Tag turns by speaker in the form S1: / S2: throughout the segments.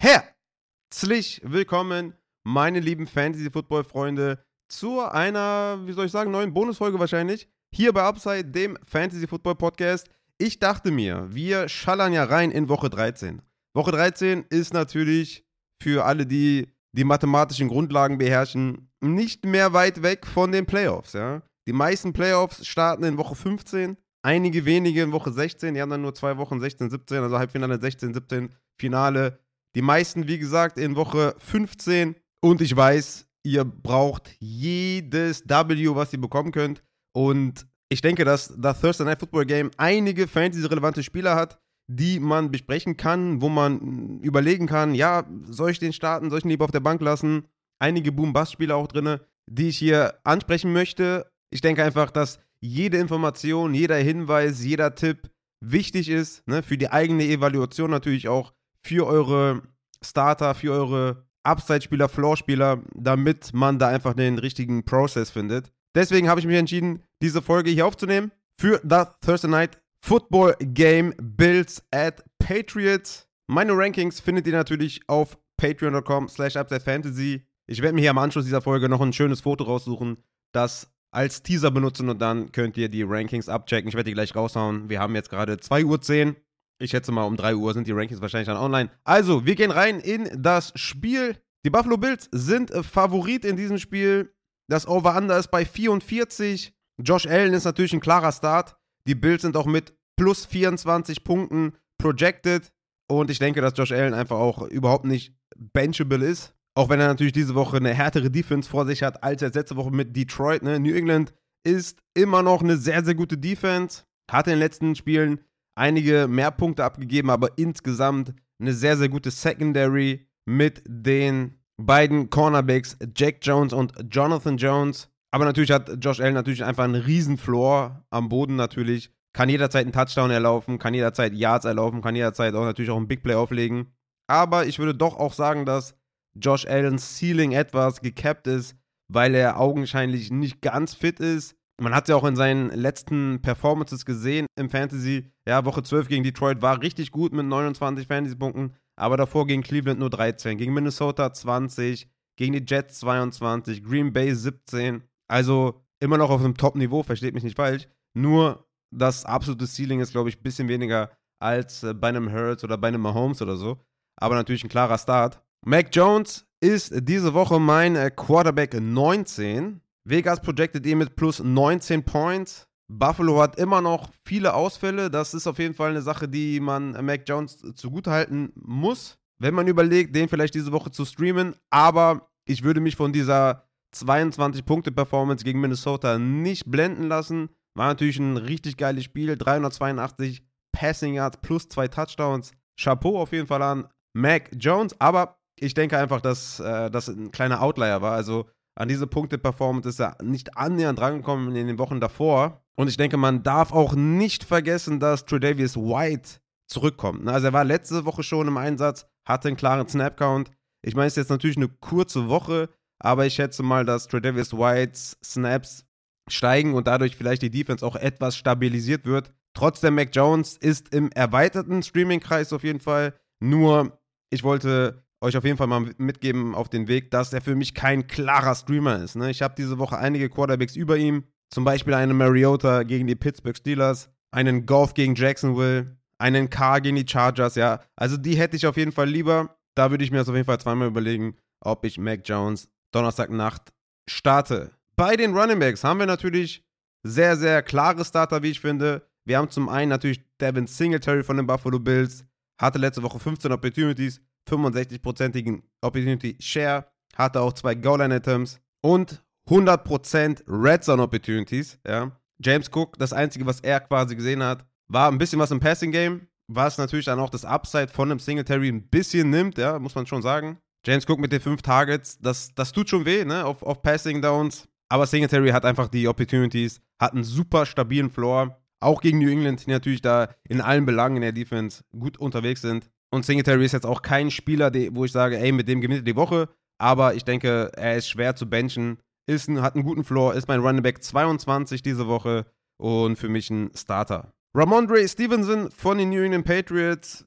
S1: Herzlich willkommen, meine lieben Fantasy-Football-Freunde, zu einer, wie soll ich sagen, neuen Bonusfolge wahrscheinlich. Hier bei Upside, dem Fantasy-Football-Podcast. Ich dachte mir, wir schallern ja rein in Woche 13. Woche 13 ist natürlich für alle, die die mathematischen Grundlagen beherrschen, nicht mehr weit weg von den Playoffs. Ja? Die meisten Playoffs starten in Woche 15, einige wenige in Woche 16. Die haben dann nur zwei Wochen 16, 17, also Halbfinale 16, 17, Finale. Die meisten, wie gesagt, in Woche 15. Und ich weiß, ihr braucht jedes W, was ihr bekommen könnt. Und ich denke, dass das Thursday Night Football Game einige Fantasy-relevante Spieler hat, die man besprechen kann, wo man überlegen kann, ja, soll ich den starten, soll ich ihn lieber auf der Bank lassen? Einige Boom-Bust-Spieler auch drin, die ich hier ansprechen möchte. Ich denke einfach, dass jede Information, jeder Hinweis, jeder Tipp wichtig ist, ne, für die eigene Evaluation natürlich auch, für eure Starter, für eure Upside-Spieler, Floor-Spieler, damit man da einfach den richtigen Prozess findet. Deswegen habe ich mich entschieden, diese Folge hier aufzunehmen für das Thursday Night Football Game Bills at Patriots. Meine Rankings findet ihr natürlich auf patreon.com slash fantasy. Ich werde mir hier am Anschluss dieser Folge noch ein schönes Foto raussuchen, das als Teaser benutzen und dann könnt ihr die Rankings abchecken. Ich werde die gleich raushauen. Wir haben jetzt gerade 2.10 Uhr. Ich schätze mal, um 3 Uhr sind die Rankings wahrscheinlich dann online. Also, wir gehen rein in das Spiel. Die Buffalo Bills sind Favorit in diesem Spiel. Das Over-Under ist bei 44. Josh Allen ist natürlich ein klarer Start. Die Bills sind auch mit plus 24 Punkten projected. Und ich denke, dass Josh Allen einfach auch überhaupt nicht benchable ist. Auch wenn er natürlich diese Woche eine härtere Defense vor sich hat als er letzte Woche mit Detroit. Ne? New England ist immer noch eine sehr, sehr gute Defense. Hat in den letzten Spielen einige mehr Punkte abgegeben, aber insgesamt eine sehr, sehr gute Secondary mit den beiden Cornerbacks Jack Jones und Jonathan Jones. Aber natürlich hat Josh Allen natürlich einfach einen riesen Floor am Boden natürlich. Kann jederzeit einen Touchdown erlaufen, kann jederzeit Yards erlaufen, kann jederzeit auch natürlich auch einen Big Play auflegen. Aber ich würde doch auch sagen, dass Josh Allens Ceiling etwas gecapped ist, weil er augenscheinlich nicht ganz fit ist. Man hat ja auch in seinen letzten Performances gesehen im Fantasy. Ja, Woche 12 gegen Detroit war richtig gut mit 29 Fantasy-Punkten, aber davor gegen Cleveland nur 13, gegen Minnesota 20, gegen die Jets 22, Green Bay 17. Also immer noch auf einem Top-Niveau, versteht mich nicht falsch. Nur das absolute Ceiling ist, glaube ich, ein bisschen weniger als äh, bei einem Hurts oder bei einem Mahomes oder so. Aber natürlich ein klarer Start. Mac Jones ist diese Woche mein äh, Quarterback 19. Vegas projected ihn mit plus 19 Points. Buffalo hat immer noch viele Ausfälle. Das ist auf jeden Fall eine Sache, die man Mac Jones zugutehalten muss, wenn man überlegt, den vielleicht diese Woche zu streamen. Aber ich würde mich von dieser 22-Punkte-Performance gegen Minnesota nicht blenden lassen. War natürlich ein richtig geiles Spiel. 382 Passing Yards plus zwei Touchdowns. Chapeau auf jeden Fall an Mac Jones. Aber ich denke einfach, dass äh, das ein kleiner Outlier war. Also an diese Punkte-Performance ist er nicht annähernd drangekommen in den Wochen davor. Und ich denke, man darf auch nicht vergessen, dass Tredavious White zurückkommt. Also er war letzte Woche schon im Einsatz, hatte einen klaren Snap-Count. Ich meine, es ist jetzt natürlich eine kurze Woche, aber ich schätze mal, dass Tredavious Whites Snaps steigen und dadurch vielleicht die Defense auch etwas stabilisiert wird. Trotzdem, Mac Jones ist im erweiterten Streaming-Kreis auf jeden Fall. Nur, ich wollte euch auf jeden Fall mal mitgeben auf den Weg, dass er für mich kein klarer Streamer ist. Ne? Ich habe diese Woche einige Quarterbacks über ihm. Zum Beispiel einen Mariota gegen die Pittsburgh Steelers, einen Golf gegen Jacksonville, einen Carr gegen die Chargers, ja. Also die hätte ich auf jeden Fall lieber. Da würde ich mir das auf jeden Fall zweimal überlegen, ob ich Mac Jones Donnerstagnacht starte. Bei den Running Backs haben wir natürlich sehr, sehr klare Starter, wie ich finde. Wir haben zum einen natürlich Devin Singletary von den Buffalo Bills, hatte letzte Woche 15 Opportunities, 65%igen Opportunity Share, hatte auch zwei Goal-Line-Attempts und 100% Red Zone Opportunities. Ja. James Cook, das Einzige, was er quasi gesehen hat, war ein bisschen was im Passing Game, was natürlich dann auch das Upside von einem Singletary ein bisschen nimmt, ja, muss man schon sagen. James Cook mit den fünf Targets, das, das tut schon weh, ne, auf, auf Passing Downs. Aber Singletary hat einfach die Opportunities, hat einen super stabilen Floor. Auch gegen New England, die natürlich da in allen Belangen in der Defense gut unterwegs sind. Und Singletary ist jetzt auch kein Spieler, wo ich sage, ey, mit dem gewinnt die Woche. Aber ich denke, er ist schwer zu benchen. Ist ein, hat einen guten Floor, ist mein Running Back 22 diese Woche und für mich ein Starter. Ramondre Stevenson von den New England Patriots,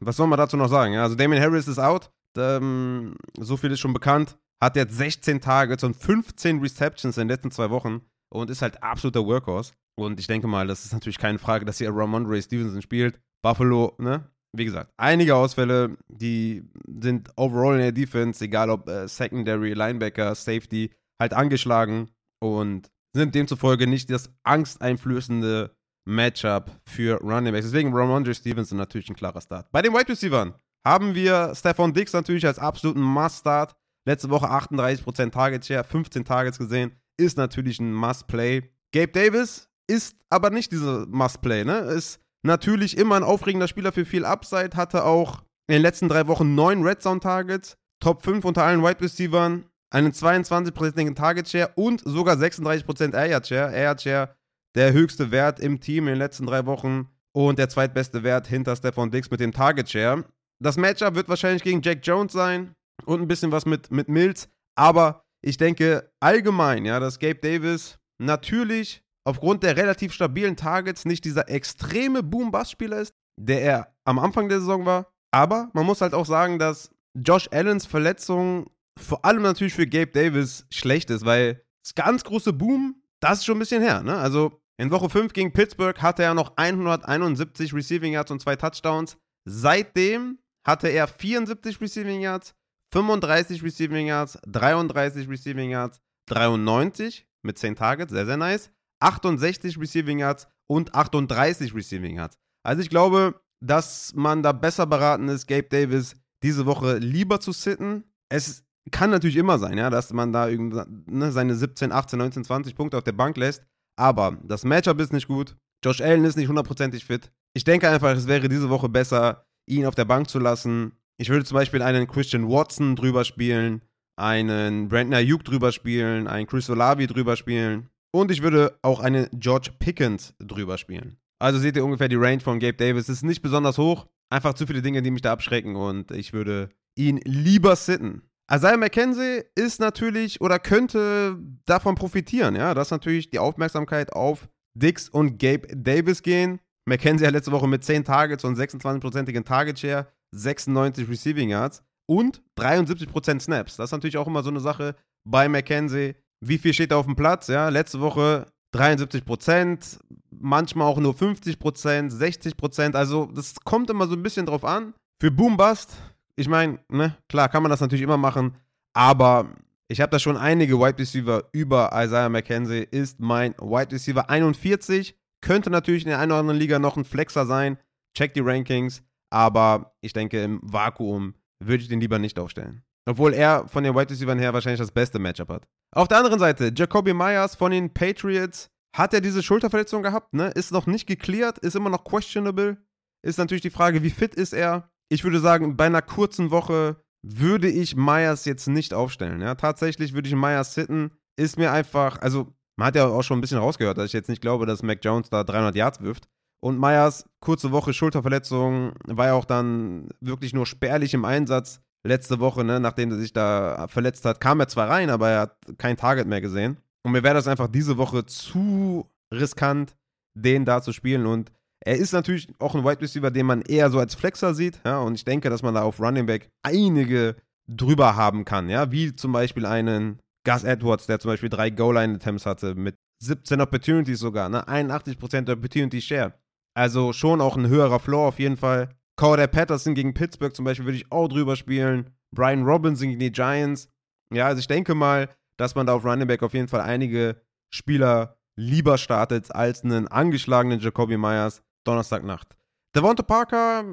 S1: was soll man dazu noch sagen? also Damien Harris ist out, ähm, so viel ist schon bekannt. Hat jetzt 16 Targets und 15 Receptions in den letzten zwei Wochen und ist halt absoluter Workhorse. Und ich denke mal, das ist natürlich keine Frage, dass hier Ramondre Stevenson spielt. Buffalo, ne? Wie gesagt, einige Ausfälle, die sind overall in der Defense, egal ob äh, Secondary, Linebacker, Safety, halt angeschlagen und sind demzufolge nicht das angsteinflößende Matchup für Running Backs. Deswegen Ramondre Stevenson natürlich ein klarer Start. Bei den Wide Receivers haben wir Stefan Dix natürlich als absoluten Must-Start. Letzte Woche 38% Target Share, 15 Targets gesehen, ist natürlich ein Must-Play. Gabe Davis ist aber nicht dieser Must-Play, ne? Ist natürlich immer ein aufregender Spieler für viel Upside, hatte auch in den letzten drei Wochen neun Red Zone Targets, Top 5 unter allen Wide Receivers, einen 22%igen Target Share und sogar 36% Air Share. Air Share, der höchste Wert im Team in den letzten drei Wochen und der zweitbeste Wert hinter Stefan Dix mit dem Target Share. Das Matchup wird wahrscheinlich gegen Jack Jones sein und ein bisschen was mit, mit Mills, aber ich denke allgemein, ja, dass Gabe Davis natürlich aufgrund der relativ stabilen Targets nicht dieser extreme Boom-Bust-Spieler ist, der er am Anfang der Saison war. Aber man muss halt auch sagen, dass Josh Allens Verletzung vor allem natürlich für Gabe Davis schlecht ist, weil das ganz große Boom, das ist schon ein bisschen her. Ne? Also in Woche 5 gegen Pittsburgh hatte er noch 171 Receiving Yards und zwei Touchdowns. Seitdem hatte er 74 Receiving Yards, 35 Receiving Yards, 33 Receiving Yards, 93 mit 10 Targets, sehr, sehr nice. 68 Receiving Yards und 38 Receiving Yards. Also ich glaube, dass man da besser beraten ist, Gabe Davis diese Woche lieber zu sitten. Es kann natürlich immer sein, ja, dass man da ne, seine 17, 18, 19, 20 Punkte auf der Bank lässt. Aber das Matchup ist nicht gut. Josh Allen ist nicht hundertprozentig fit. Ich denke einfach, es wäre diese Woche besser, ihn auf der Bank zu lassen. Ich würde zum Beispiel einen Christian Watson drüber spielen, einen Brandon Ayuk drüber spielen, einen Chris Olavi drüber spielen. Und ich würde auch einen George Pickens drüber spielen. Also seht ihr ungefähr die Range von Gabe Davis. Ist nicht besonders hoch. Einfach zu viele Dinge, die mich da abschrecken. Und ich würde ihn lieber sitten. Isaiah McKenzie ist natürlich oder könnte davon profitieren, ja, dass natürlich die Aufmerksamkeit auf Dix und Gabe Davis gehen. McKenzie hat letzte Woche mit 10 Targets und 26%igen Target Share, 96 Receiving Yards und 73% Snaps. Das ist natürlich auch immer so eine Sache bei McKenzie wie viel steht da auf dem Platz? Ja, letzte Woche 73 Prozent, manchmal auch nur 50 Prozent, 60 Prozent. Also, das kommt immer so ein bisschen drauf an. Für Boom Bust, ich meine, ne, klar, kann man das natürlich immer machen, aber ich habe da schon einige Wide Receiver über Isaiah McKenzie, ist mein Wide Receiver 41. Könnte natürlich in der einen oder anderen Liga noch ein Flexer sein. Check die Rankings, aber ich denke, im Vakuum würde ich den lieber nicht aufstellen. Obwohl er von den Wide Receivers her wahrscheinlich das beste Matchup hat. Auf der anderen Seite, Jacoby Myers von den Patriots. Hat er diese Schulterverletzung gehabt? Ne? Ist noch nicht geklärt, ist immer noch questionable. Ist natürlich die Frage, wie fit ist er? Ich würde sagen, bei einer kurzen Woche würde ich Myers jetzt nicht aufstellen. Ja? Tatsächlich würde ich Myers sitten. Ist mir einfach, also man hat ja auch schon ein bisschen rausgehört, dass ich jetzt nicht glaube, dass Mac Jones da 300 Yards wirft. Und Myers, kurze Woche Schulterverletzung, war ja auch dann wirklich nur spärlich im Einsatz letzte Woche, ne, nachdem er sich da verletzt hat, kam er zwar rein, aber er hat kein Target mehr gesehen. Und mir wäre das einfach diese Woche zu riskant, den da zu spielen. Und er ist natürlich auch ein Wide Receiver, den man eher so als Flexer sieht. Ja, und ich denke, dass man da auf Running Back einige drüber haben kann. Ja, wie zum Beispiel einen Gus Edwards, der zum Beispiel drei Goal-Line-Attempts hatte mit 17 Opportunities sogar, ne? 81% Opportunity Share. Also schon auch ein höherer Floor auf jeden Fall. Corday Patterson gegen Pittsburgh zum Beispiel würde ich auch drüber spielen. Brian Robinson gegen die Giants. Ja, also ich denke mal, dass man da auf Running Back auf jeden Fall einige Spieler lieber startet als einen angeschlagenen Jacoby Myers Donnerstagnacht. Devonta Parker,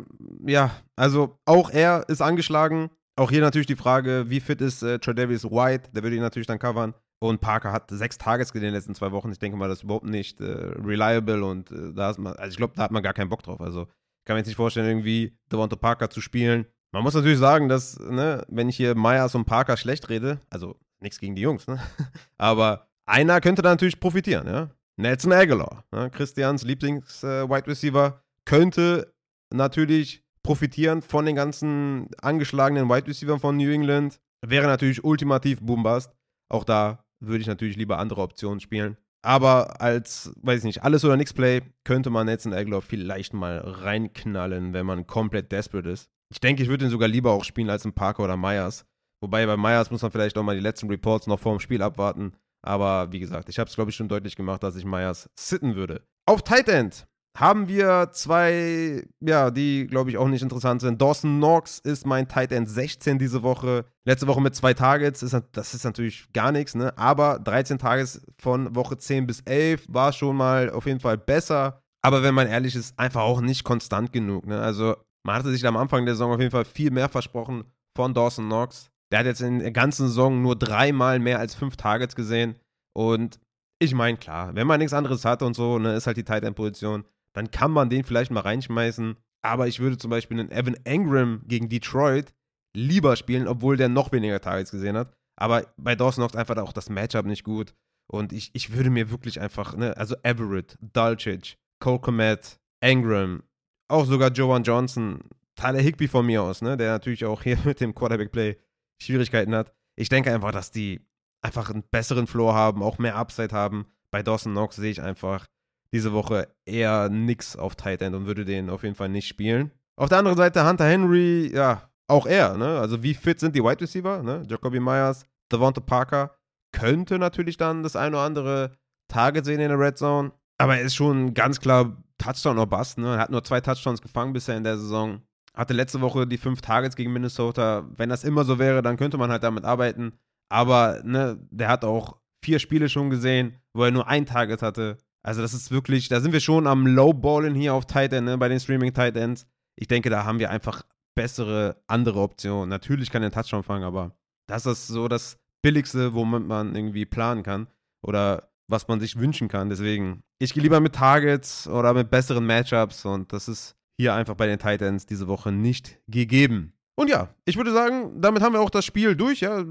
S1: ja, also auch er ist angeschlagen. Auch hier natürlich die Frage, wie fit ist äh, Tredavious White? Der würde ihn natürlich dann covern. Und Parker hat sechs Tages in den letzten zwei Wochen. Ich denke mal, das ist überhaupt nicht äh, reliable und äh, da ist man, also ich glaube, da hat man gar keinen Bock drauf. Also kann mir jetzt nicht vorstellen, irgendwie Devonta Parker zu spielen. Man muss natürlich sagen, dass, ne, wenn ich hier Myers und Parker schlecht rede, also nichts gegen die Jungs, ne? Aber einer könnte da natürlich profitieren, ja. Nelson Aguilar, ne? Christians Lieblings-Wide äh, Receiver, könnte natürlich profitieren von den ganzen angeschlagenen Wide Receivers von New England. Wäre natürlich ultimativ Boombast. Auch da würde ich natürlich lieber andere Optionen spielen. Aber als, weiß ich nicht, alles oder nichts Play könnte man Nelson Aguilar vielleicht mal reinknallen, wenn man komplett desperate ist. Ich denke, ich würde ihn sogar lieber auch spielen als ein Parker oder Myers. Wobei bei Myers muss man vielleicht auch mal die letzten Reports noch vor dem Spiel abwarten. Aber wie gesagt, ich habe es, glaube ich, schon deutlich gemacht, dass ich Myers sitten würde. Auf Tight End haben wir zwei, ja, die, glaube ich, auch nicht interessant sind. Dawson Knox ist mein Tight End 16 diese Woche. Letzte Woche mit zwei Targets, ist, das ist natürlich gar nichts, ne? Aber 13 Tages von Woche 10 bis 11 war schon mal auf jeden Fall besser. Aber wenn man ehrlich ist, einfach auch nicht konstant genug, ne? Also, man hatte sich am Anfang der Saison auf jeden Fall viel mehr versprochen von Dawson Knox. Der hat jetzt in der ganzen Saison nur dreimal mehr als fünf Targets gesehen. Und ich meine, klar, wenn man nichts anderes hat und so, ne, ist halt die Tight End-Position dann kann man den vielleicht mal reinschmeißen. Aber ich würde zum Beispiel einen Evan Engram gegen Detroit lieber spielen, obwohl der noch weniger Targets gesehen hat. Aber bei Dawson Knox einfach auch das Matchup nicht gut. Und ich, ich würde mir wirklich einfach, ne, also Everett, Dulcich, Cole Komet, Engram, auch sogar Joan Johnson, Tyler Higby von mir aus, ne, der natürlich auch hier mit dem Quarterback-Play Schwierigkeiten hat. Ich denke einfach, dass die einfach einen besseren Floor haben, auch mehr Upside haben. Bei Dawson Knox sehe ich einfach, diese Woche eher nix auf Tight End und würde den auf jeden Fall nicht spielen. Auf der anderen Seite Hunter Henry, ja, auch er, ne? Also wie fit sind die Wide Receiver, ne? Jacoby Myers, Devonta Parker könnte natürlich dann das ein oder andere Target sehen in der Red Zone, aber er ist schon ganz klar Touchdown oder Bust, ne? Er hat nur zwei Touchdowns gefangen bisher in der Saison. Hatte letzte Woche die fünf Targets gegen Minnesota. Wenn das immer so wäre, dann könnte man halt damit arbeiten. Aber ne, der hat auch vier Spiele schon gesehen, wo er nur ein Target hatte. Also das ist wirklich, da sind wir schon am Lowballen hier auf Tight End, ne, bei den Streaming Tight Ends. Ich denke, da haben wir einfach bessere andere Optionen. Natürlich kann er einen Touchdown fangen, aber das ist so das Billigste, womit man irgendwie planen kann oder was man sich wünschen kann. Deswegen, ich gehe lieber mit Targets oder mit besseren Matchups und das ist hier einfach bei den Tight Ends diese Woche nicht gegeben. Und ja, ich würde sagen, damit haben wir auch das Spiel durch. Ja,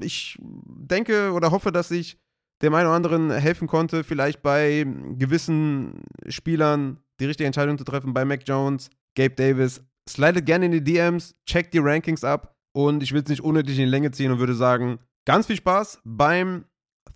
S1: ich denke oder hoffe, dass ich dem einen oder anderen helfen konnte, vielleicht bei gewissen Spielern die richtige Entscheidung zu treffen, bei Mac Jones, Gabe Davis. Slidet gerne in die DMs, checkt die Rankings ab und ich will es nicht unnötig in die Länge ziehen und würde sagen, ganz viel Spaß beim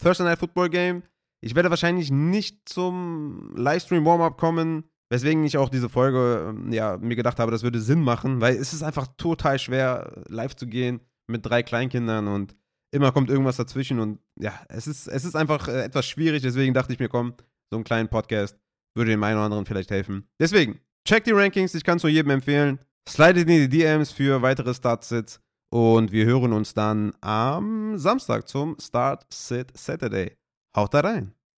S1: Thursday Night Football Game. Ich werde wahrscheinlich nicht zum Livestream Warm-Up kommen, weswegen ich auch diese Folge ähm, ja, mir gedacht habe, das würde Sinn machen, weil es ist einfach total schwer, live zu gehen mit drei Kleinkindern und immer kommt irgendwas dazwischen und ja, es ist, es ist einfach äh, etwas schwierig, deswegen dachte ich mir, komm, so einen kleinen Podcast würde dem einen oder anderen vielleicht helfen. Deswegen, check die Rankings, ich kann es nur jedem empfehlen. Slide in die DMs für weitere Start-Sits und wir hören uns dann am Samstag zum Start-Sit Saturday. Haut da rein!